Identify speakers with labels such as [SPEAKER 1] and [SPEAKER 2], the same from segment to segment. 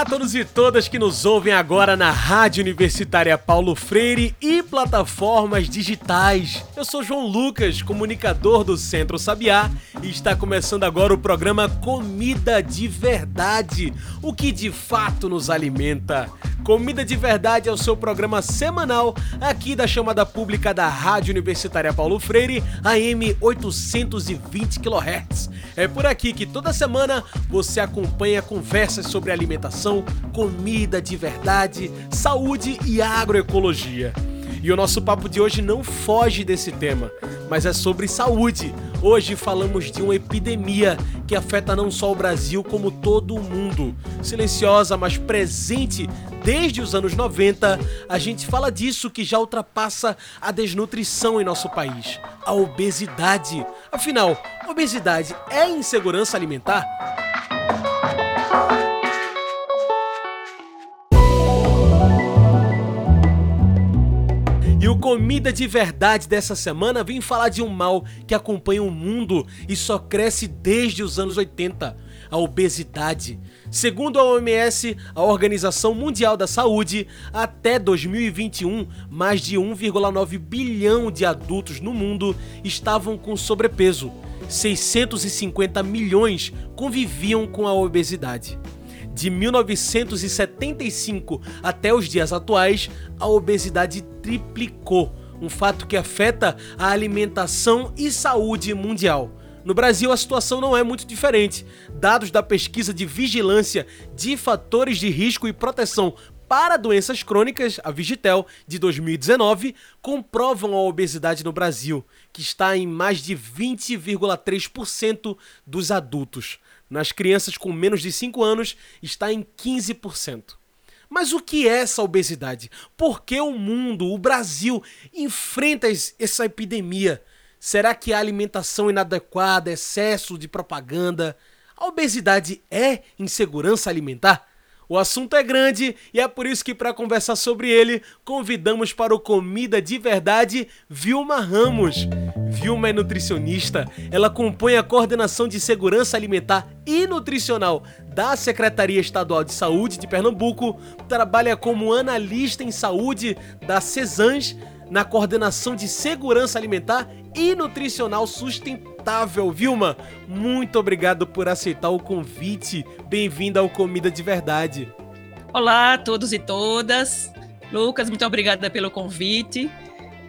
[SPEAKER 1] Olá a todos e todas que nos ouvem agora na Rádio Universitária Paulo Freire e plataformas digitais. Eu sou João Lucas, comunicador do Centro Sabiá, e está começando agora o programa Comida de Verdade, o que de fato nos alimenta. Comida de Verdade é o seu programa semanal aqui da chamada pública da Rádio Universitária Paulo Freire, AM 820 kHz. É por aqui que toda semana você acompanha conversas sobre alimentação, comida de verdade, saúde e agroecologia. E o nosso papo de hoje não foge desse tema, mas é sobre saúde. Hoje falamos de uma epidemia que afeta não só o Brasil, como todo o mundo. Silenciosa, mas presente desde os anos 90, a gente fala disso que já ultrapassa a desnutrição em nosso país: a obesidade. Afinal, obesidade é insegurança alimentar? Comida de Verdade dessa semana vem falar de um mal que acompanha o mundo e só cresce desde os anos 80, a obesidade. Segundo a OMS, a Organização Mundial da Saúde, até 2021, mais de 1,9 bilhão de adultos no mundo estavam com sobrepeso. 650 milhões conviviam com a obesidade. De 1975 até os dias atuais, a obesidade triplicou, um fato que afeta a alimentação e saúde mundial. No Brasil, a situação não é muito diferente. Dados da pesquisa de vigilância de fatores de risco e proteção para doenças crônicas, a Vigitel, de 2019, comprovam a obesidade no Brasil, que está em mais de 20,3% dos adultos. Nas crianças com menos de 5 anos, está em 15%. Mas o que é essa obesidade? Por que o mundo, o Brasil, enfrenta essa epidemia? Será que a alimentação inadequada, excesso de propaganda? A obesidade é insegurança alimentar? O assunto é grande e é por isso que, para conversar sobre ele, convidamos para o Comida de Verdade Vilma Ramos. Vilma é nutricionista, ela compõe a coordenação de segurança alimentar e nutricional da Secretaria Estadual de Saúde de Pernambuco, trabalha como analista em saúde da CESANS na coordenação de segurança alimentar e nutricional sustentável. Vilma, muito obrigado por aceitar o convite. Bem-vinda ao Comida de Verdade.
[SPEAKER 2] Olá a todos e todas. Lucas, muito obrigada pelo convite.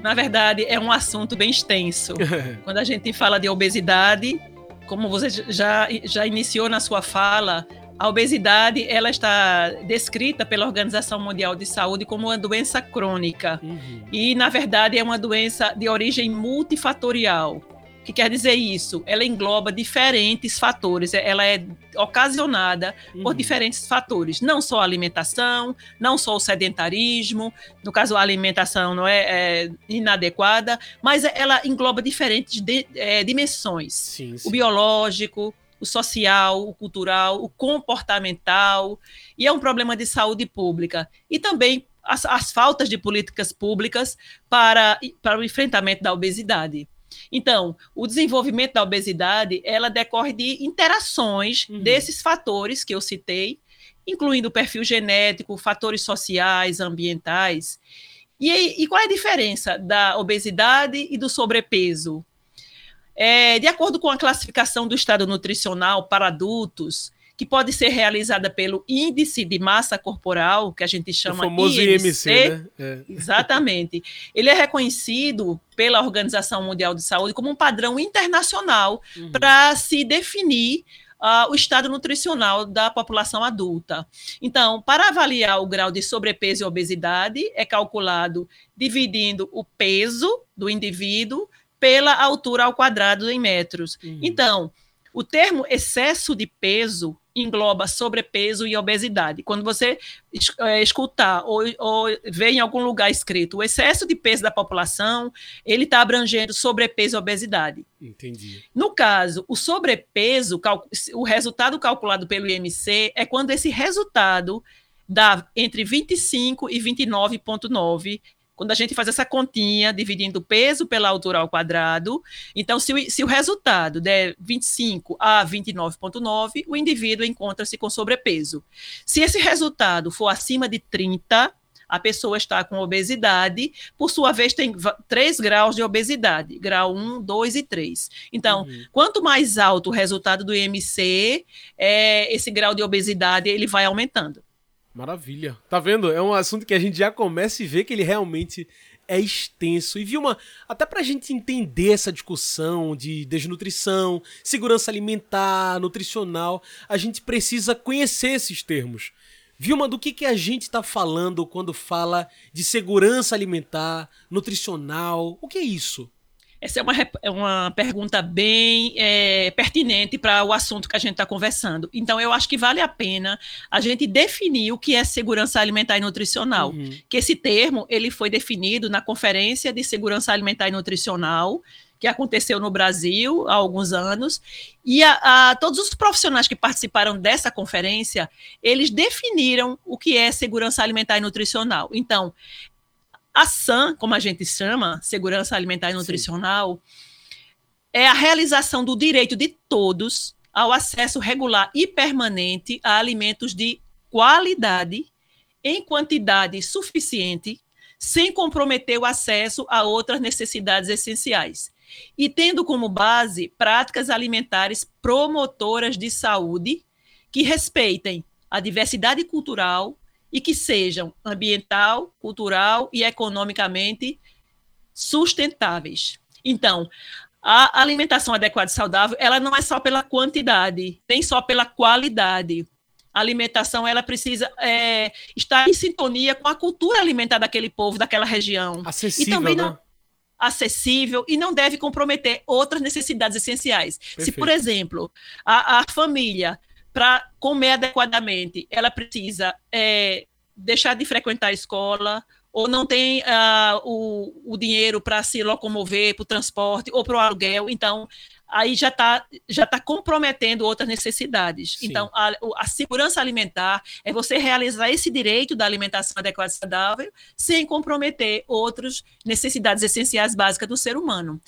[SPEAKER 2] Na verdade, é um assunto bem extenso. Quando a gente fala de obesidade, como você já, já iniciou na sua fala, a obesidade ela está descrita pela Organização Mundial de Saúde como uma doença crônica. Uhum. E, na verdade, é uma doença de origem multifatorial. O que quer dizer isso? Ela engloba diferentes fatores, ela é ocasionada uhum. por diferentes fatores, não só a alimentação, não só o sedentarismo, no caso a alimentação não é, é inadequada, mas ela engloba diferentes de, é, dimensões, sim, sim. o biológico, o social, o cultural, o comportamental, e é um problema de saúde pública. E também as, as faltas de políticas públicas para, para o enfrentamento da obesidade. Então, o desenvolvimento da obesidade, ela decorre de interações uhum. desses fatores que eu citei, incluindo o perfil genético, fatores sociais, ambientais. E, e qual é a diferença da obesidade e do sobrepeso? É, de acordo com a classificação do estado nutricional para adultos, que pode ser realizada pelo índice de massa corporal, que a gente chama
[SPEAKER 1] o famoso IMC, IMC né?
[SPEAKER 2] É. Exatamente. Ele é reconhecido pela Organização Mundial de Saúde como um padrão internacional uhum. para se definir uh, o estado nutricional da população adulta. Então, para avaliar o grau de sobrepeso e obesidade, é calculado dividindo o peso do indivíduo pela altura ao quadrado em metros. Uhum. Então, o termo excesso de peso engloba sobrepeso e obesidade. Quando você é, escutar ou, ou ver em algum lugar escrito o excesso de peso da população, ele está abrangendo sobrepeso e obesidade.
[SPEAKER 1] Entendi.
[SPEAKER 2] No caso, o sobrepeso, o resultado calculado pelo IMC é quando esse resultado dá entre 25 e 29,9 quando a gente faz essa continha, dividindo o peso pela altura ao quadrado, então, se o, se o resultado der 25 a 29,9, o indivíduo encontra-se com sobrepeso. Se esse resultado for acima de 30, a pessoa está com obesidade, por sua vez, tem três graus de obesidade: grau 1, 2 e 3. Então, uhum. quanto mais alto o resultado do IMC, é, esse grau de obesidade ele vai aumentando.
[SPEAKER 1] Maravilha. Tá vendo? É um assunto que a gente já começa e vê que ele realmente é extenso. E Vilma, até pra gente entender essa discussão de desnutrição, segurança alimentar, nutricional, a gente precisa conhecer esses termos. Vilma, do que, que a gente está falando quando fala de segurança alimentar, nutricional? O que é isso?
[SPEAKER 2] Essa é uma, é uma pergunta bem é, pertinente para o assunto que a gente está conversando. Então, eu acho que vale a pena a gente definir o que é segurança alimentar e nutricional. Uhum. Que esse termo ele foi definido na Conferência de Segurança Alimentar e Nutricional, que aconteceu no Brasil há alguns anos, e a, a, todos os profissionais que participaram dessa conferência, eles definiram o que é segurança alimentar e nutricional. Então, a SAM, como a gente chama, Segurança Alimentar e Nutricional, Sim. é a realização do direito de todos ao acesso regular e permanente a alimentos de qualidade, em quantidade suficiente, sem comprometer o acesso a outras necessidades essenciais. E tendo como base práticas alimentares promotoras de saúde que respeitem a diversidade cultural, e que sejam ambiental, cultural e economicamente sustentáveis. Então, a alimentação adequada e saudável, ela não é só pela quantidade, nem só pela qualidade. A alimentação, ela precisa é, estar em sintonia com a cultura alimentar daquele povo, daquela região.
[SPEAKER 1] Acessível, e também não, né?
[SPEAKER 2] acessível e não deve comprometer outras necessidades essenciais. Perfeito. Se, por exemplo, a, a família para comer adequadamente, ela precisa é, deixar de frequentar a escola, ou não tem uh, o, o dinheiro para se locomover para o transporte ou para o aluguel, então aí já está já tá comprometendo outras necessidades. Sim. Então, a, a, segurança alimentar é você realizar esse direito da alimentação adequada e saudável sem comprometer outras necessidades essenciais básicas do ser humano.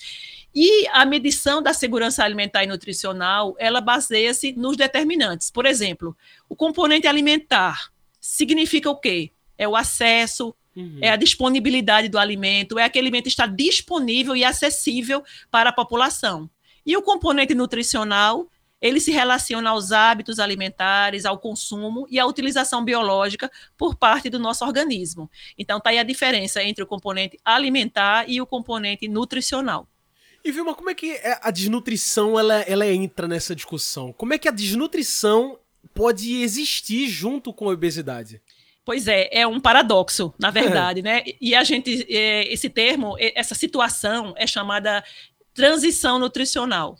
[SPEAKER 2] E a medição da segurança alimentar e nutricional, ela baseia-se nos determinantes. Por exemplo, o componente alimentar significa o quê? É o acesso, uhum. é a disponibilidade do alimento, é aquele alimento estar disponível e acessível para a população. E o componente nutricional, ele se relaciona aos hábitos alimentares, ao consumo e à utilização biológica por parte do nosso organismo. Então, está aí a diferença entre o componente alimentar e o componente nutricional.
[SPEAKER 1] E Vilma, como é que é a desnutrição ela, ela entra nessa discussão? Como é que a desnutrição pode existir junto com a obesidade?
[SPEAKER 2] Pois é, é um paradoxo, na verdade, é. né? E a gente, é, esse termo, essa situação é chamada transição nutricional.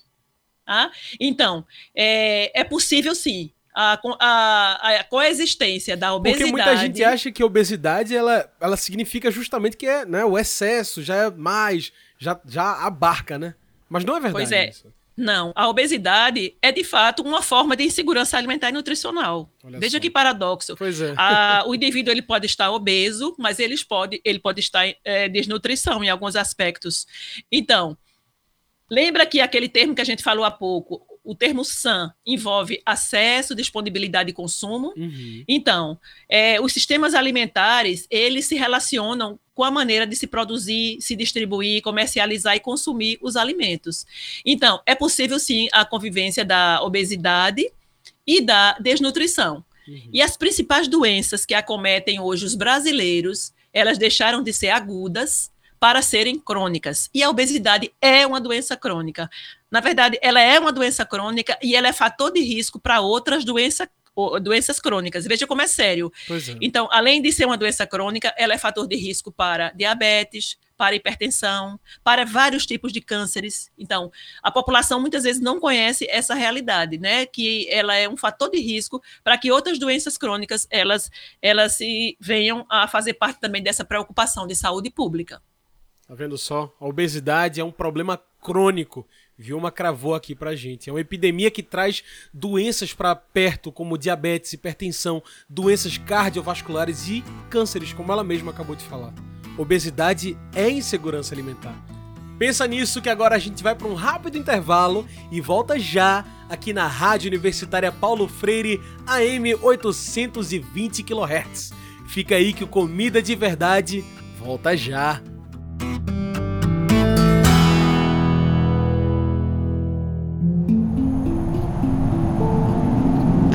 [SPEAKER 2] Tá? Então, é, é possível sim a, a, a, coexistência da obesidade.
[SPEAKER 1] Porque muita gente acha que a obesidade ela, ela significa justamente que é né, o excesso, já é mais, já, já abarca, né? Mas não é verdade.
[SPEAKER 2] Pois é.
[SPEAKER 1] Isso.
[SPEAKER 2] Não, a obesidade é de fato uma forma de insegurança alimentar e nutricional. Olha Veja só. que paradoxo.
[SPEAKER 1] Pois é.
[SPEAKER 2] A, o indivíduo ele pode estar obeso, mas ele pode, ele pode estar é, desnutrição em alguns aspectos. Então, lembra que aquele termo que a gente falou há pouco, o termo SAM envolve acesso, disponibilidade e consumo. Uhum. Então, é, os sistemas alimentares, eles se relacionam com a maneira de se produzir, se distribuir, comercializar e consumir os alimentos. Então, é possível sim a convivência da obesidade e da desnutrição. Uhum. E as principais doenças que acometem hoje os brasileiros, elas deixaram de ser agudas para serem crônicas. E a obesidade é uma doença crônica. Na verdade, ela é uma doença crônica e ela é fator de risco para outras doenças doenças crônicas. Veja como é sério. É.
[SPEAKER 1] Então,
[SPEAKER 2] além de ser uma doença crônica, ela é fator de risco para diabetes, para hipertensão, para vários tipos de cânceres. Então, a população muitas vezes não conhece essa realidade, né? Que ela é um fator de risco para que outras doenças crônicas elas, elas se venham a fazer parte também dessa preocupação de saúde pública.
[SPEAKER 1] Tá vendo só? A obesidade é um problema crônico. Vilma cravou aqui pra gente. É uma epidemia que traz doenças para perto, como diabetes, hipertensão, doenças cardiovasculares e cânceres, como ela mesma acabou de falar. Obesidade é insegurança alimentar. Pensa nisso que agora a gente vai para um rápido intervalo e volta já aqui na Rádio Universitária Paulo Freire AM 820 kHz. Fica aí que o Comida de Verdade volta já.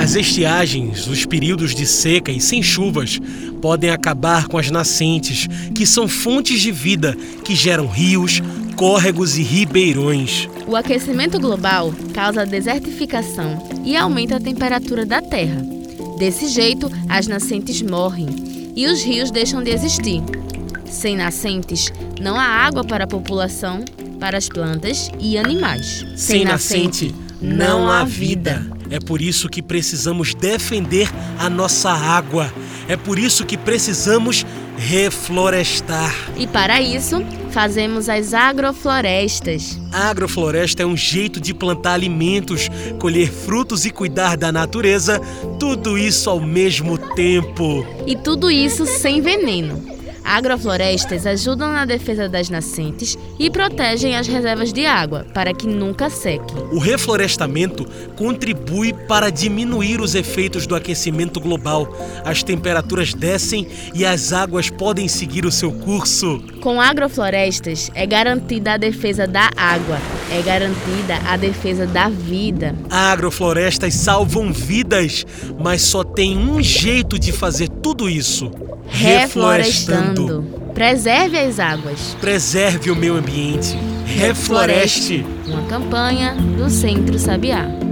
[SPEAKER 1] As estiagens, os períodos de seca e sem chuvas, podem acabar com as nascentes, que são fontes de vida que geram rios, córregos e ribeirões.
[SPEAKER 3] O aquecimento global causa desertificação e aumenta a temperatura da Terra. Desse jeito, as nascentes morrem e os rios deixam de existir. Sem nascentes, não há água para a população, para as plantas e animais.
[SPEAKER 1] Sem, Sem nascente, não há vida. É por isso que precisamos defender a nossa água. É por isso que precisamos reflorestar.
[SPEAKER 3] E para isso, fazemos as agroflorestas.
[SPEAKER 1] A agrofloresta é um jeito de plantar alimentos, colher frutos e cuidar da natureza, tudo isso ao mesmo tempo.
[SPEAKER 3] E tudo isso sem veneno. Agroflorestas ajudam na defesa das nascentes e protegem as reservas de água para que nunca sequem.
[SPEAKER 1] O reflorestamento contribui para diminuir os efeitos do aquecimento global. As temperaturas descem e as águas podem seguir o seu curso.
[SPEAKER 3] Com agroflorestas é garantida a defesa da água, é garantida a defesa da vida.
[SPEAKER 1] Agroflorestas salvam vidas, mas só tem um jeito de fazer tudo isso
[SPEAKER 3] reflorestando. Preserve as águas.
[SPEAKER 1] Preserve o meio ambiente. Refloreste.
[SPEAKER 3] Uma campanha do Centro Sabiá.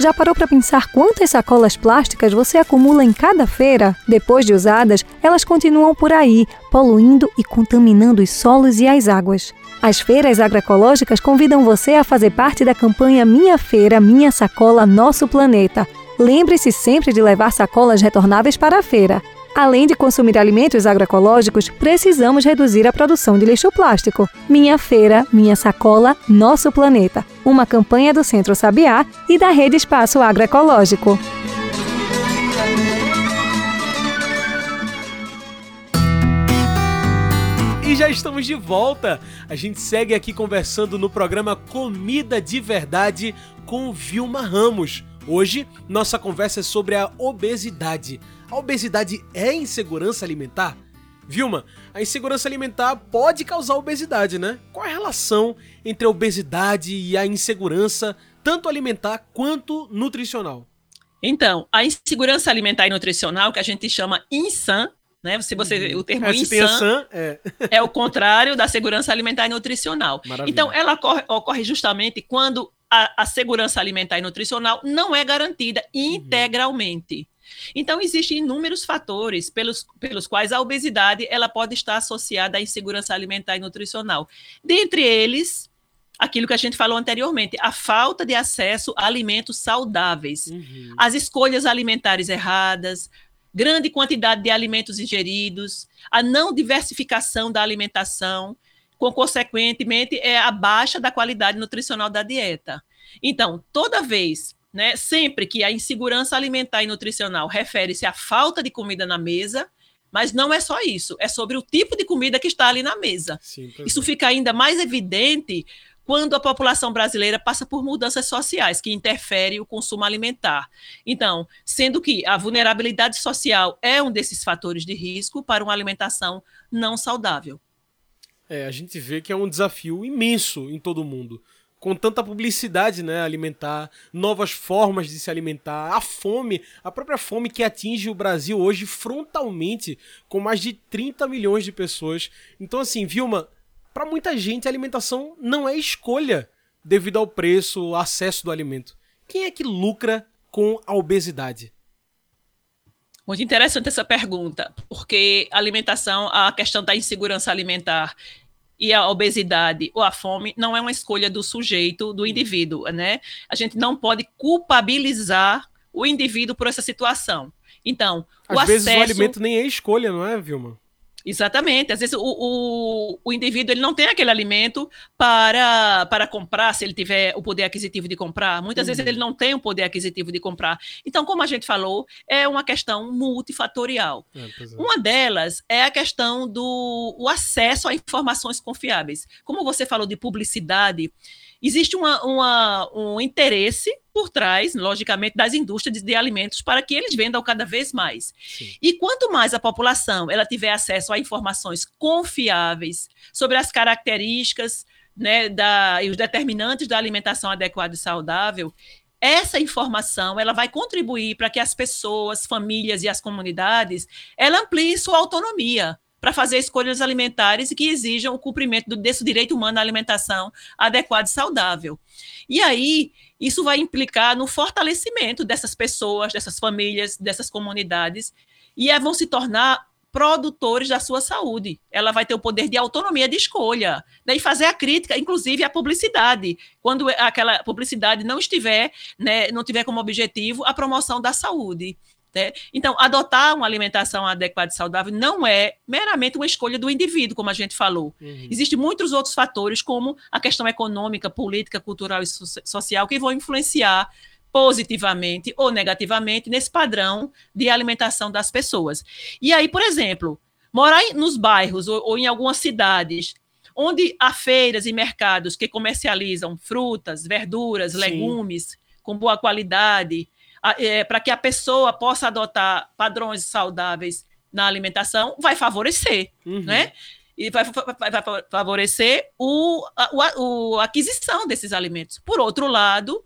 [SPEAKER 4] Já parou para pensar quantas sacolas plásticas você acumula em cada feira? Depois de usadas, elas continuam por aí, poluindo e contaminando os solos e as águas. As feiras agroecológicas convidam você a fazer parte da campanha Minha Feira, Minha Sacola, Nosso Planeta. Lembre-se sempre de levar sacolas retornáveis para a feira. Além de consumir alimentos agroecológicos, precisamos reduzir a produção de lixo plástico. Minha Feira, Minha Sacola, Nosso Planeta. Uma campanha do Centro Sabiá e da Rede Espaço Agroecológico.
[SPEAKER 1] E já estamos de volta. A gente segue aqui conversando no programa Comida de Verdade com Vilma Ramos Hoje, nossa conversa é sobre a obesidade. A obesidade é insegurança alimentar? Vilma, a insegurança alimentar pode causar obesidade, né? Qual é a relação entre a obesidade e a insegurança, tanto alimentar quanto nutricional?
[SPEAKER 2] Então, a insegurança alimentar e nutricional, que a gente chama INSAN, né? Se você, uhum. o termo INSAN é. é. o contrário da segurança alimentar e nutricional. Maravilha. Então, ela ocorre, ocorre justamente quando a, a, segurança alimentar e nutricional não é garantida uhum. integralmente. Então, existem inúmeros fatores pelos, pelos quais a obesidade ela pode estar associada à insegurança alimentar e nutricional. Dentre eles, aquilo que a gente falou anteriormente, a falta de acesso a alimentos saudáveis, uhum. as escolhas alimentares erradas, grande quantidade de alimentos ingeridos, a não diversificação da alimentação, com consequentemente é a baixa da qualidade nutricional da dieta. Então, toda vez, né, sempre que a insegurança alimentar e nutricional refere-se à falta de comida na mesa, mas não é só isso, é sobre o tipo de comida que está ali na mesa. Sim, isso fica ainda mais evidente quando a população brasileira passa por mudanças sociais que interferem o consumo alimentar. Então, sendo que a vulnerabilidade social é um desses fatores de risco para uma alimentação não saudável.
[SPEAKER 1] É, a gente vê que é um desafio imenso em todo mundo. Com tanta publicidade, né, alimentar, novas formas de se alimentar, a fome, a própria fome que atinge o Brasil hoje frontalmente, com mais de 30 milhões de pessoas. Então, assim, Vilma, para muita gente a alimentação não é escolha devido ao preço, acesso do alimento. Quem é que lucra com a obesidade?
[SPEAKER 2] Muito interessante essa pergunta, porque alimentação, a questão da insegurança alimentar e a obesidade ou a fome não é uma escolha do sujeito, do indivíduo, né? A gente não pode culpabilizar o indivíduo por essa situação. Então,
[SPEAKER 1] Às
[SPEAKER 2] o
[SPEAKER 1] vezes
[SPEAKER 2] acesso...
[SPEAKER 1] o alimento nem é escolha, não é, Vilma?
[SPEAKER 2] Exatamente. Às vezes o, o, o, indivíduo ele não tem aquele alimento para, para comprar, se ele tiver o poder aquisitivo de comprar. Muitas uhum. vezes ele não tem o poder aquisitivo de comprar. Então, como a gente falou, é uma questão multifatorial. É, é. Uma delas é a questão do o acesso a informações confiáveis. Como você falou de publicidade, existe uma, uma, um interesse por trás, logicamente, das indústrias de, alimentos para que eles vendam cada vez mais. Sim. E quanto mais a população ela tiver acesso a informações confiáveis sobre as características né, da, e os determinantes da alimentação adequada e saudável, essa informação ela vai contribuir para que as pessoas, famílias e as comunidades ela ampliem sua autonomia para fazer escolhas alimentares que exijam o cumprimento desse direito humano à alimentação adequada e saudável. E aí, isso vai implicar no fortalecimento dessas pessoas, dessas famílias, dessas comunidades, e vão se tornar produtores da sua saúde. Ela vai ter o poder de autonomia de escolha, né, e fazer a crítica, inclusive à publicidade, quando aquela publicidade não estiver, né, não tiver como objetivo a promoção da saúde. Né? Então, adotar uma alimentação adequada e saudável não é meramente uma escolha do indivíduo, como a gente falou. Uhum. Existem muitos outros fatores, como a questão econômica, política, cultural e so social, que vão influenciar positivamente ou negativamente nesse padrão de alimentação das pessoas. E aí, por exemplo, morar nos bairros ou, ou em algumas cidades onde há feiras e mercados que comercializam frutas, verduras, Sim. legumes com boa qualidade, é, para que a pessoa possa adotar padrões saudáveis na alimentação, vai favorecer, uhum. né? E vai, vai, vai favorecer o, a, o, a aquisição desses alimentos. Por outro lado,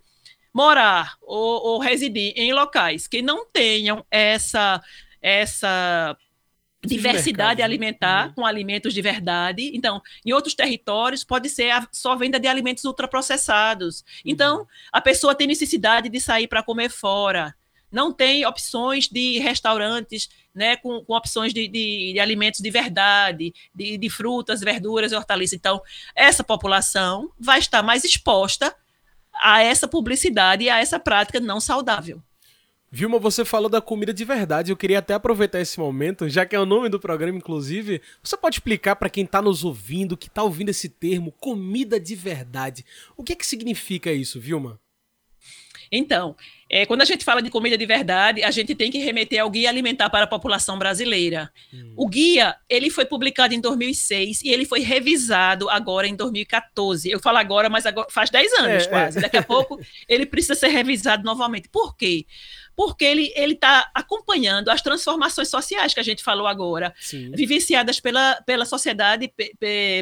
[SPEAKER 2] morar ou, ou, residir em locais que não tenham essa, essa diversidade né? alimentar, uhum. com alimentos de verdade. Então, em outros territórios, pode ser a, só venda de alimentos ultraprocessados. Uhum. Então, a pessoa tem necessidade de sair para comer fora. Não tem opções de restaurantes né, com, com opções de, de, de, alimentos de verdade, de, de frutas, verduras e hortaliças. Então, essa população vai estar mais exposta a essa publicidade e a essa prática não saudável.
[SPEAKER 1] Vilma, você falou da comida de verdade. Eu queria até aproveitar esse momento, já que é o nome do programa, inclusive. Você pode explicar para quem está nos ouvindo, que está ouvindo esse termo, comida de verdade. O que é que significa isso, Vilma?
[SPEAKER 2] Então, é, quando a gente fala de comida de verdade, a gente tem que remeter ao Guia Alimentar para a População Brasileira. Hum. O guia, ele foi publicado em 2006 e ele foi revisado agora em 2014. Eu falo agora, mas agora faz 10 anos é, quase. É. Daqui a pouco ele precisa ser revisado novamente. Por quê? Porque ele está acompanhando as transformações sociais que a gente falou agora, Sim. vivenciadas pela, pela sociedade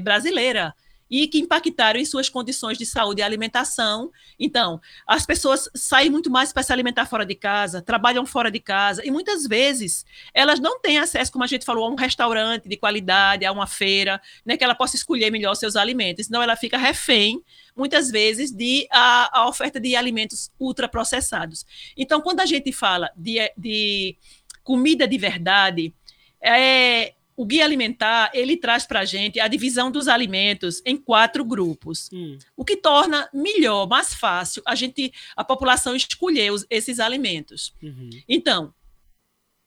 [SPEAKER 2] brasileira e que impactaram em suas condições de saúde e alimentação. Então, as pessoas saem muito mais para se alimentar fora de casa, trabalham fora de casa, e muitas vezes elas não têm acesso, como a gente falou, a um restaurante de qualidade, a uma feira, né, que ela possa escolher melhor seus alimentos. Então, ela fica refém, muitas vezes, de a, a oferta de alimentos ultraprocessados. Então, quando a gente fala de, de comida de verdade, é, o guia alimentar ele traz para a gente a divisão dos alimentos em quatro grupos, hum. o que torna melhor, mais fácil a gente, a população escolher os, esses alimentos. Uhum. Então,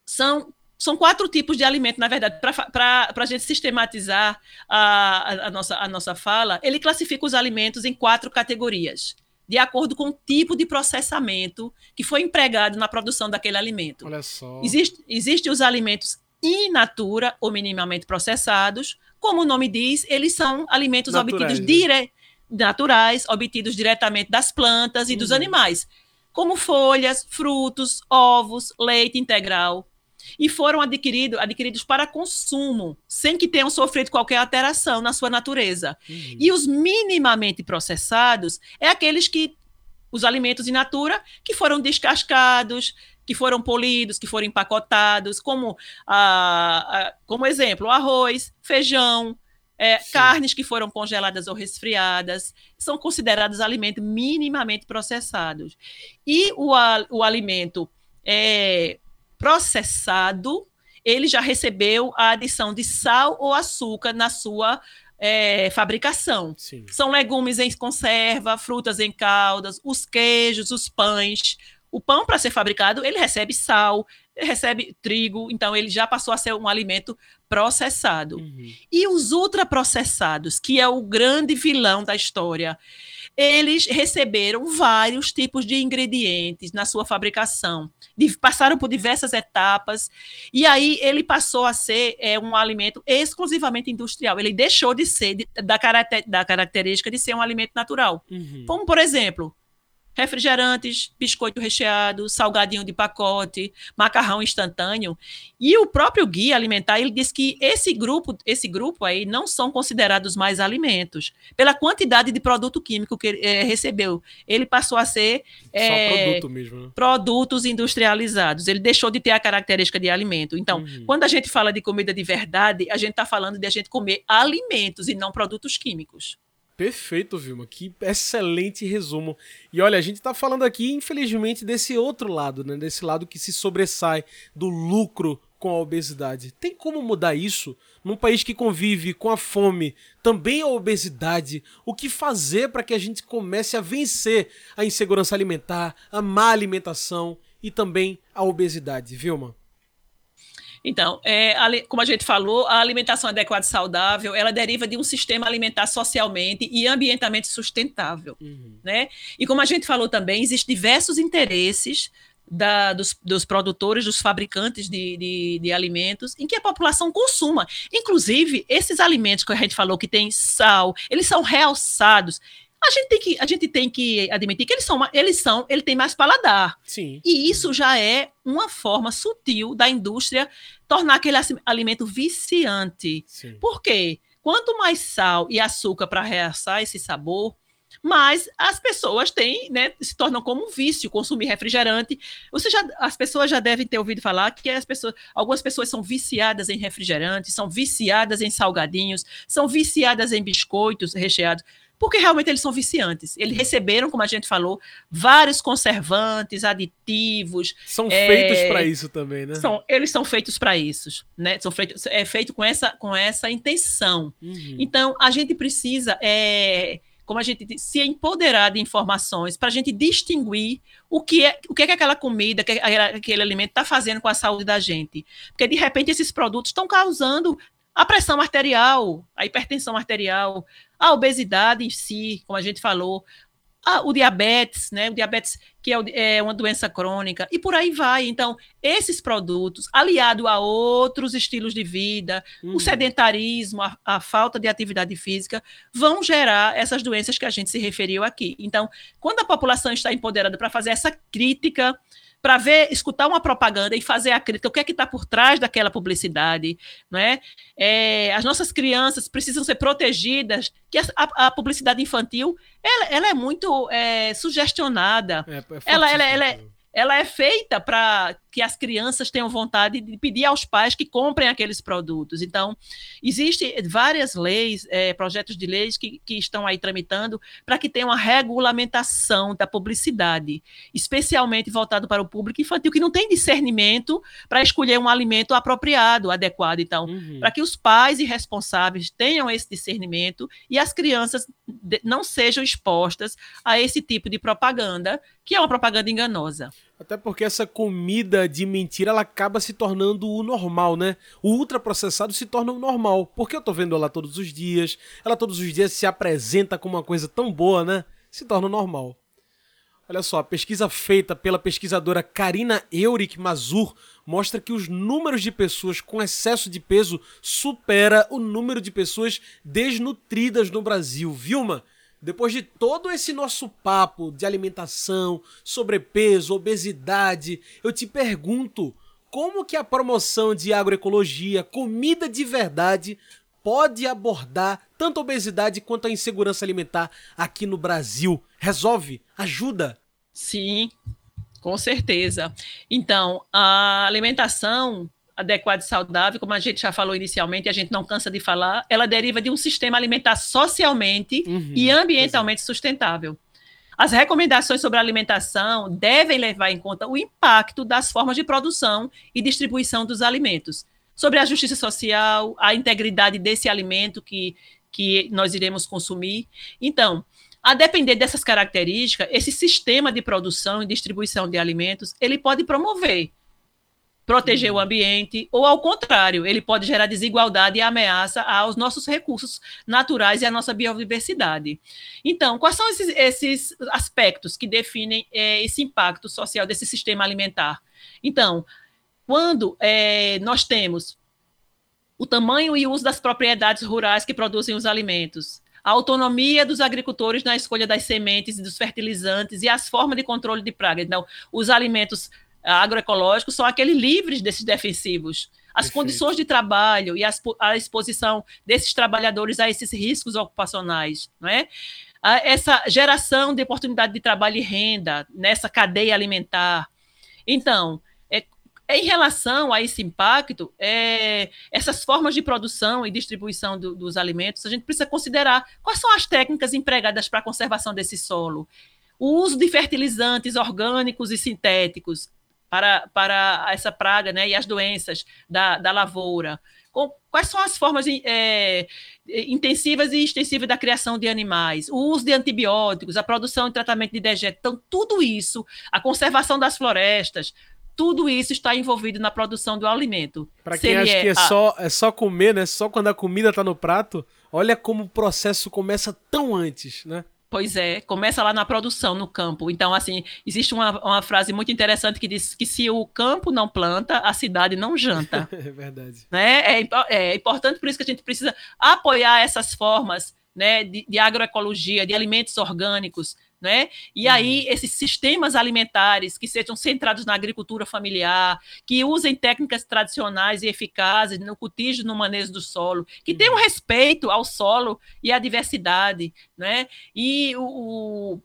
[SPEAKER 2] são são quatro tipos de alimento, na verdade, para a gente sistematizar a, a, nossa, a nossa fala, ele classifica os alimentos em quatro categorias, de acordo com o tipo de processamento que foi empregado na produção daquele alimento.
[SPEAKER 1] Olha só.
[SPEAKER 2] Existem existe os alimentos in natura ou minimamente processados. Como o nome diz, eles são alimentos naturais, obtidos né? dire... naturais, obtidos diretamente das plantas e uhum. dos animais, como folhas, frutos, ovos, leite integral. E foram adquirido, adquiridos para consumo, sem que tenham sofrido qualquer alteração na sua natureza. Uhum. E os minimamente processados é aqueles que os alimentos in natura que foram descascados, que foram polidos, que foram empacotados, como, ah, como exemplo, arroz, feijão, é, carnes que foram congeladas ou resfriadas, são considerados alimentos minimamente processados. E o, o alimento é, processado, ele já recebeu a adição de sal ou açúcar na sua é, fabricação. Sim. São legumes em conserva, frutas em caldas, os queijos, os pães. O pão, para ser fabricado, ele recebe sal, ele recebe trigo, então ele já passou a ser um alimento processado. Uhum. E os ultraprocessados, que é o grande vilão da história, eles receberam vários tipos de ingredientes na sua fabricação, passaram por diversas etapas, e aí ele passou a ser é, um alimento exclusivamente industrial. Ele deixou de ser de, da, caracter, da característica de ser um alimento natural. Uhum. Como, por exemplo, refrigerantes, biscoito recheado, salgadinho de pacote, macarrão instantâneo. E o próprio guia alimentar, ele diz que esse grupo, esse grupo aí não são considerados mais alimentos, pela quantidade de produto químico que ele é, recebeu. Ele passou a ser é, produto mesmo, né? produtos industrializados. Ele deixou de ter a característica de alimento. Então, uhum. quando a gente fala de comida de verdade, a gente está falando de a gente comer alimentos e não produtos químicos.
[SPEAKER 1] Perfeito, Vilma. Que excelente resumo. E olha, a gente está falando aqui, infelizmente, desse outro lado, né? Desse lado que se sobressai do lucro com a obesidade. Tem como mudar isso? Num país que convive com a fome, também a obesidade, o que fazer para que a gente comece a vencer a insegurança alimentar, a má alimentação e também a obesidade, Vilma?
[SPEAKER 2] Então, é, como a gente falou, a alimentação adequada e saudável, ela deriva de um sistema alimentar socialmente e ambientalmente sustentável, uhum. né? E como a gente falou também, existem diversos interesses da, dos, dos, produtores, dos fabricantes de, de, de, alimentos, em que a população consuma. Inclusive, esses alimentos que a gente falou que tem sal, eles são realçados a gente tem que, a gente tem que admitir que eles são, eles são, ele tem mais paladar.
[SPEAKER 1] Sim.
[SPEAKER 2] E isso já é uma forma sutil da indústria tornar aquele alimento viciante. Sim. Por quê? Quanto mais sal e açúcar para realçar esse sabor, mais as pessoas têm, né, se tornam como um vício consumir refrigerante. Você já, as pessoas já devem ter ouvido falar que as pessoas, algumas pessoas são viciadas em refrigerante, são viciadas em salgadinhos, são viciadas em biscoitos recheados porque realmente eles são viciantes. Eles receberam, como a gente falou, vários conservantes, aditivos.
[SPEAKER 1] São é, feitos para isso também, né?
[SPEAKER 2] São, eles são feitos para isso, né? São feitos, é feito com essa, com essa intenção. Uhum. Então, a gente precisa, é, como a gente se empoderar de informações para a gente distinguir o que é, o que, é que aquela comida, que aquele alimento está fazendo com a saúde da gente. Porque, de repente, esses produtos estão causando a pressão arterial, a hipertensão arterial, a obesidade em si, como a gente falou, a, o diabetes, né? O diabetes que é, é, uma doença crônica e por aí vai. Então, esses produtos, aliado a outros estilos de vida, uhum. o sedentarismo, a, a, falta de atividade física, vão gerar essas doenças que a gente se referiu aqui. Então, quando a população está empoderada para fazer essa crítica para ver, escutar uma propaganda e fazer a crítica, o que é que está por trás daquela publicidade, não é? é? As nossas crianças precisam ser protegidas, que a, a publicidade infantil, ela, ela é muito é, sugestionada, é, é ela, ela, ela, é, ela é feita para que as crianças tenham vontade de pedir aos pais que comprem aqueles produtos. Então, existem várias leis, é, projetos de leis que, que estão aí tramitando para que tenha uma regulamentação da publicidade, especialmente voltado para o público infantil, que não tem discernimento para escolher um alimento apropriado, adequado. Então, uhum. para que os pais e responsáveis tenham esse discernimento e as crianças não sejam expostas a esse tipo de propaganda, que é uma propaganda enganosa.
[SPEAKER 1] Até porque essa comida de mentira ela acaba se tornando o normal, né? O ultraprocessado se torna o normal. Porque eu tô vendo ela todos os dias, ela todos os dias se apresenta como uma coisa tão boa, né? Se torna normal. Olha só, a pesquisa feita pela pesquisadora Karina Eurik Mazur mostra que os números de pessoas com excesso de peso supera o número de pessoas desnutridas no Brasil. Vilma, depois de todo esse nosso papo de alimentação, sobrepeso, obesidade, eu te pergunto, como que a promoção de agroecologia, comida de verdade, pode abordar tanto a obesidade quanto a insegurança alimentar aqui no Brasil? Resolve? Ajuda?
[SPEAKER 2] Sim, com certeza. Então, a alimentação adequada e saudável, como a gente já falou inicialmente, a gente não cansa de falar, ela deriva de um sistema alimentar socialmente uhum, e ambientalmente exatamente. sustentável. As recomendações sobre alimentação devem levar em conta o impacto das formas de produção e distribuição dos alimentos, sobre a justiça social, a integridade desse alimento que, que nós iremos consumir. Então, a depender dessas características, esse sistema de produção e distribuição de alimentos, ele pode promover proteger o ambiente, ou ao contrário, ele pode gerar desigualdade e ameaça aos nossos recursos naturais e à nossa biodiversidade. Então, quais são esses, esses aspectos que definem é, esse impacto social desse sistema alimentar? Então, quando é, nós temos o tamanho e uso das propriedades rurais que produzem os alimentos, a autonomia dos agricultores na escolha das sementes e dos fertilizantes e as formas de controle de pragas. Então, os alimentos agroecológicos são aqueles livres desses defensivos. As Perfeito. condições de trabalho e as, a exposição desses trabalhadores a esses riscos ocupacionais, não é? essa geração de oportunidade de trabalho e renda nessa cadeia alimentar. Então, é, em relação a esse impacto, é, essas formas de produção e distribuição do, dos alimentos, a gente precisa considerar quais são as técnicas empregadas para a conservação desse solo. O uso de fertilizantes orgânicos e sintéticos, para, para essa praga né, e as doenças da, da lavoura? Quais são as formas é, intensivas e extensivas da criação de animais? O uso de antibióticos, a produção e tratamento de dejetos. Então, tudo isso, a conservação das florestas, tudo isso está envolvido na produção do alimento.
[SPEAKER 1] Para quem acha é que é, a... só, é só comer, né? Só quando a comida está no prato, olha como o processo começa tão antes, né?
[SPEAKER 2] Pois é, começa lá na produção, no campo. Então, assim, existe uma, uma frase muito interessante que diz que se o campo não planta, a cidade não janta.
[SPEAKER 1] é verdade.
[SPEAKER 2] Né? É, é importante, por isso que a gente precisa apoiar essas formas né, de, de agroecologia, de alimentos orgânicos, né? E uhum. aí, esses sistemas alimentares que sejam centrados na agricultura familiar, que usem técnicas tradicionais e eficazes no cultivo no manejo do solo, que uhum. tenham respeito ao solo e à diversidade, né? E o o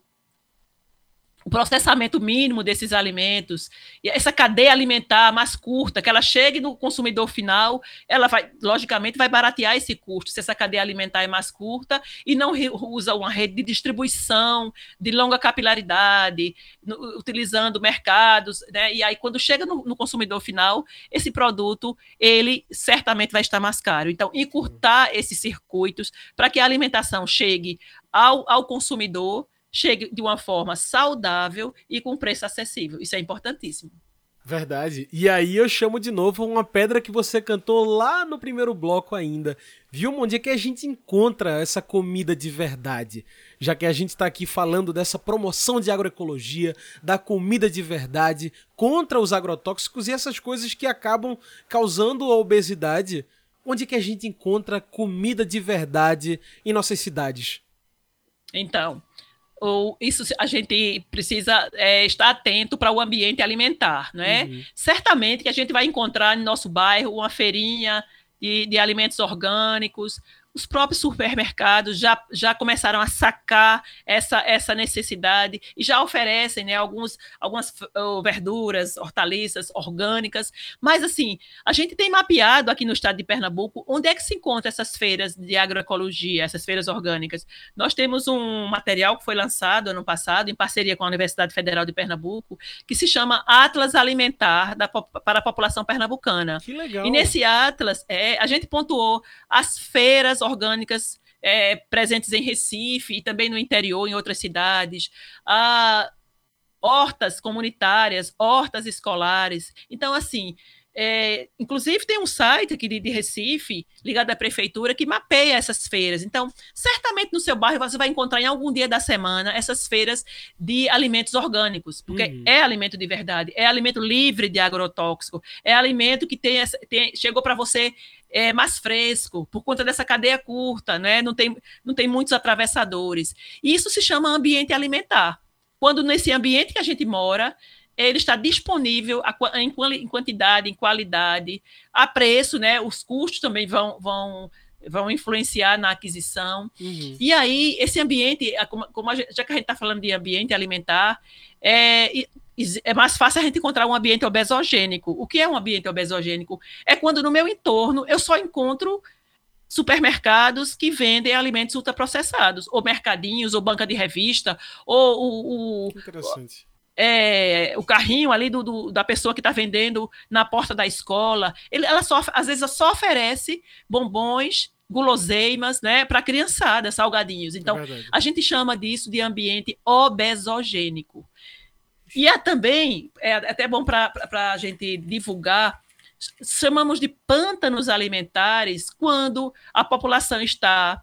[SPEAKER 2] processamento mínimo desses alimentos, e essa cadeia alimentar mais curta, que ela chegue no consumidor final, ela vai, logicamente, vai baratear esse custo, se essa cadeia alimentar é mais curta e não usa uma rede de distribuição de longa capilaridade, no, utilizando mercados, né? E aí, quando chega no, no, consumidor final, esse produto, ele certamente vai estar mais caro. Então, encurtar esses circuitos para que a alimentação chegue ao, ao consumidor chegue de uma forma saudável e com preço acessível. Isso é importantíssimo.
[SPEAKER 1] Verdade. E aí eu chamo de novo uma pedra que você cantou lá no primeiro bloco ainda. Viu, onde é que a gente encontra essa comida de verdade? Já que a gente está aqui falando dessa promoção de agroecologia, da comida de verdade, contra os agrotóxicos e essas coisas que acabam causando a obesidade. Onde é que a gente encontra comida de verdade em nossas cidades?
[SPEAKER 2] Então, ou isso a gente precisa é, estar atento para o ambiente alimentar, não é? Uhum. Certamente que a gente vai encontrar no nosso bairro uma feirinha de, de alimentos orgânicos, os próprios supermercados já, já começaram a sacar essa, essa necessidade e já oferecem né, alguns, algumas verduras, hortaliças orgânicas. Mas, assim, a gente tem mapeado aqui no estado de Pernambuco onde é que se encontram essas feiras de agroecologia, essas feiras orgânicas. Nós temos um material que foi lançado ano passado, em parceria com a Universidade Federal de Pernambuco, que se chama Atlas Alimentar da, para a População Pernambucana.
[SPEAKER 1] Que legal.
[SPEAKER 2] E nesse Atlas, é, a gente pontuou as feiras orgânicas é, presentes em Recife e também no interior, em outras cidades, a hortas comunitárias, hortas escolares. Então, assim, é, inclusive tem um site aqui de, de, Recife, ligado à prefeitura, que mapeia essas feiras. Então, certamente no seu bairro você vai encontrar em algum dia da semana essas feiras de alimentos orgânicos, porque uhum. é alimento de verdade, é alimento livre de agrotóxico, é alimento que tem, tem chegou para você é, mais fresco, por conta dessa cadeia curta, né? não, tem, não tem muitos atravessadores. E isso se chama ambiente alimentar. Quando nesse ambiente que a gente mora, ele está disponível em quantidade, em qualidade, a preço, né? Os custos também vão, vão, vão influenciar na aquisição. Uhum. E aí, esse ambiente, como gente, já que a gente está falando de ambiente alimentar, é, é mais fácil a gente encontrar um ambiente obesogênico. O que é um ambiente obesogênico? É quando no meu entorno eu só encontro supermercados que vendem alimentos ultraprocessados, ou mercadinhos, ou banca de revista, ou o, o, Interessante. É, o carrinho ali do, do da pessoa que está vendendo na porta da escola. Ele, ela só, às vezes só oferece bombons, guloseimas, né, para criançada, salgadinhos. Então, é a gente chama disso de ambiente obesogênico. E é também, é até bom para a gente divulgar chamamos de pântanos alimentares quando a população está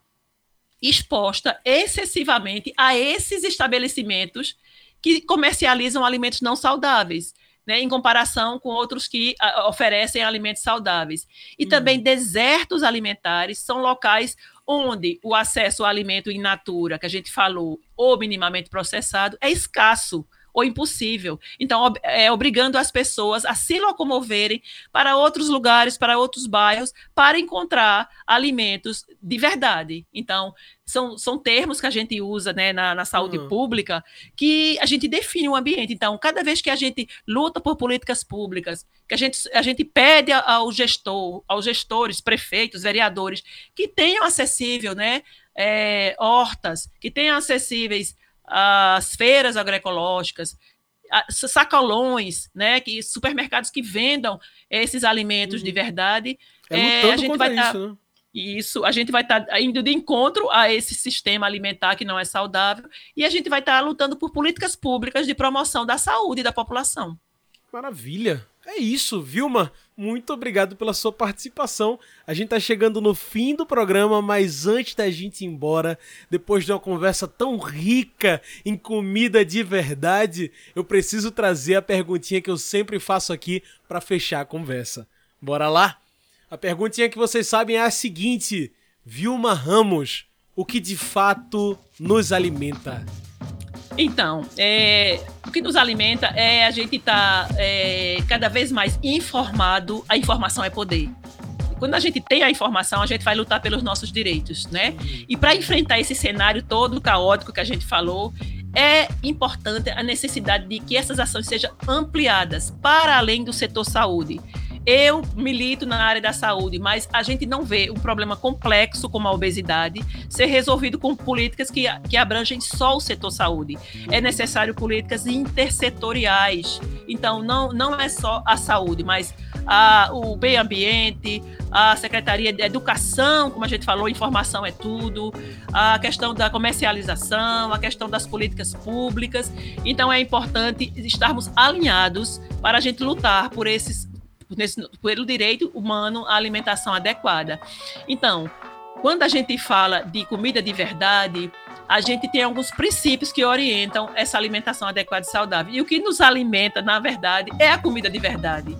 [SPEAKER 2] exposta excessivamente a esses estabelecimentos que comercializam alimentos não saudáveis, né, em comparação com outros que oferecem alimentos saudáveis. E uhum. também desertos alimentares são locais onde o acesso ao alimento in natura, que a gente falou, ou minimamente processado, é escasso ou impossível. Então, é, obrigando as pessoas a se locomoverem para outros lugares, para outros bairros, para encontrar alimentos de verdade. Então, são, são termos que a gente usa né, na, na saúde uhum. pública que a gente define o ambiente. Então, cada vez que a gente luta por políticas públicas, que a gente, a gente pede ao gestor, aos gestores, prefeitos, vereadores, que tenham acessível né, é, hortas, que tenham acessíveis as feiras agroecológicas, sacolões, né, que supermercados que vendam esses alimentos uhum. de verdade.
[SPEAKER 1] É, é a gente vai estar tá, né?
[SPEAKER 2] isso, a gente vai estar tá indo de encontro a esse sistema alimentar que não é saudável e a gente vai estar tá lutando por políticas públicas de promoção da saúde da população.
[SPEAKER 1] Maravilha. É isso, Vilma. Muito obrigado pela sua participação. A gente está chegando no fim do programa, mas antes da gente ir embora, depois de uma conversa tão rica em comida de verdade, eu preciso trazer a perguntinha que eu sempre faço aqui para fechar a conversa. Bora lá? A perguntinha que vocês sabem é a seguinte: Vilma Ramos, o que de fato nos alimenta?
[SPEAKER 2] Então, é, o que nos alimenta é a gente estar tá, é, cada vez mais informado. A informação é poder. Quando a gente tem a informação, a gente vai lutar pelos nossos direitos, né? E para enfrentar esse cenário todo caótico que a gente falou, é importante a necessidade de que essas ações sejam ampliadas para além do setor saúde. Eu milito na área da saúde, mas a gente não vê um problema complexo como a obesidade ser resolvido com políticas que, que abrangem só o setor saúde. É necessário políticas intersetoriais. Então, não, não é só a saúde, mas a, o meio ambiente, a Secretaria de Educação, como a gente falou, informação é tudo, a questão da comercialização, a questão das políticas públicas. Então, é importante estarmos alinhados para a gente lutar por esses nesse, pelo direito humano à alimentação adequada. Então, quando a gente fala de comida de verdade, a gente tem alguns princípios que orientam essa alimentação adequada e saudável. E o que nos alimenta, na verdade, é a comida de verdade.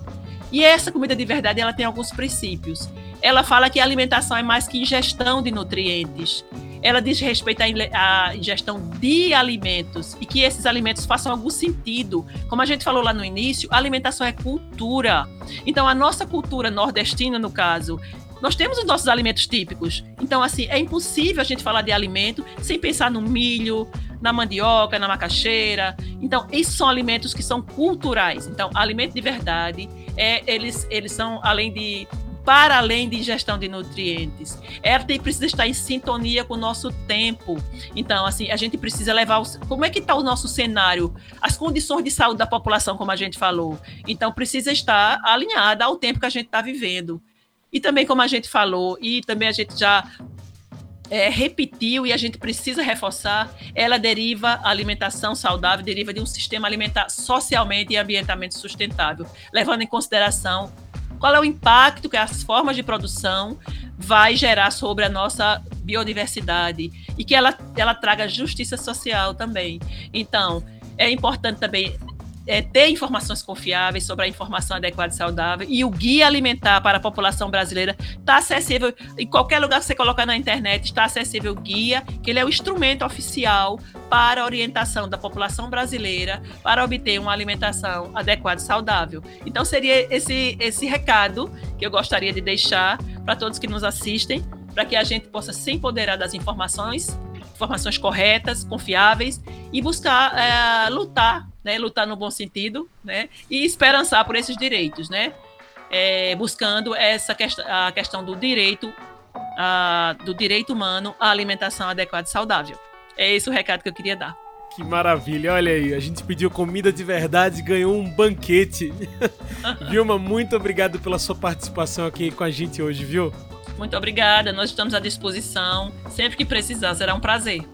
[SPEAKER 2] E essa comida de verdade, ela tem alguns princípios. Ela fala que a alimentação é mais que ingestão de nutrientes ela diz respeito à ingestão de alimentos e que esses alimentos façam algum sentido. Como a gente falou lá no início, alimentação é cultura. Então, a nossa cultura nordestina, no caso, nós temos os nossos alimentos típicos. Então, assim, é impossível a gente falar de alimento sem pensar no milho, na mandioca, na macaxeira. Então, esses são alimentos que são culturais. Então, alimento de verdade, é, eles, eles são, além de para além de ingestão de nutrientes. Ela tem, precisa estar em sintonia com o nosso tempo. Então, assim, a gente precisa levar. Os, como é que está o nosso cenário? As condições de saúde da população, como a gente falou. Então, precisa estar alinhada ao tempo que a gente está vivendo. E também, como a gente falou, e também a gente já é, repetiu e a gente precisa reforçar, ela deriva, a alimentação saudável deriva de um sistema alimentar socialmente e ambientalmente sustentável, levando em consideração qual é o impacto que as formas de produção vai gerar sobre a nossa biodiversidade e que ela, ela traga justiça social também. Então, é importante também é, ter informações confiáveis sobre a informação adequada e saudável. E o guia alimentar para a população brasileira está acessível em qualquer lugar que você colocar na internet, está acessível o guia, que ele é o instrumento oficial para a orientação da população brasileira para obter uma alimentação adequada e saudável. Então seria esse esse recado que eu gostaria de deixar para todos que nos assistem, para que a gente possa se empoderar das informações informações corretas, confiáveis e buscar é, lutar, né, lutar no bom sentido, né, e esperançar por esses direitos, né, é, buscando essa questão, a questão do direito uh, do direito humano à alimentação adequada e saudável. É esse o recado que eu queria dar.
[SPEAKER 1] Que maravilha, olha aí, a gente pediu comida de verdade e ganhou um banquete. Vilma, muito obrigado pela sua participação aqui com a gente hoje, viu?
[SPEAKER 2] Muito obrigada, nós estamos à disposição. Sempre que precisar, será um prazer.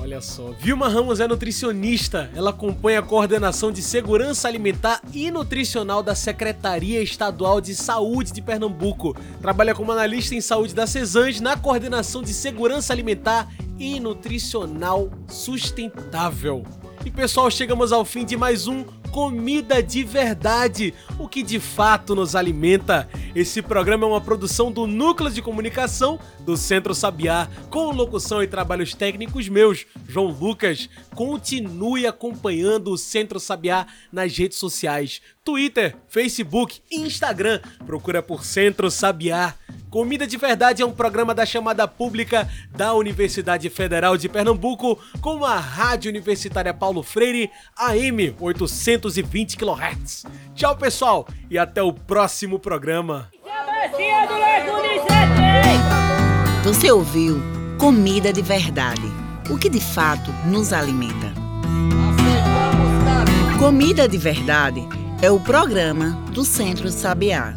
[SPEAKER 1] Olha só, Vilma Ramos é nutricionista. Ela acompanha a coordenação de segurança alimentar e nutricional da Secretaria Estadual de Saúde de Pernambuco. Trabalha como analista em saúde da CESANS na coordenação de segurança alimentar e nutricional sustentável. E pessoal, chegamos ao fim de mais um comida de verdade, o que de fato nos alimenta. Esse programa é uma produção do Núcleo de Comunicação do Centro Sabiá, com locução e trabalhos técnicos meus, João Lucas. Continue acompanhando o Centro Sabiá nas redes sociais, Twitter, Facebook Instagram. Procura por Centro Sabiá. Comida de Verdade é um programa da chamada pública da Universidade Federal de Pernambuco com a Rádio Universitária Paulo Freire AM 820 kHz. Tchau, pessoal, e até o próximo programa.
[SPEAKER 5] Você ouviu Comida de Verdade, o que de fato nos alimenta. Comida de Verdade é o programa do Centro Sabiá.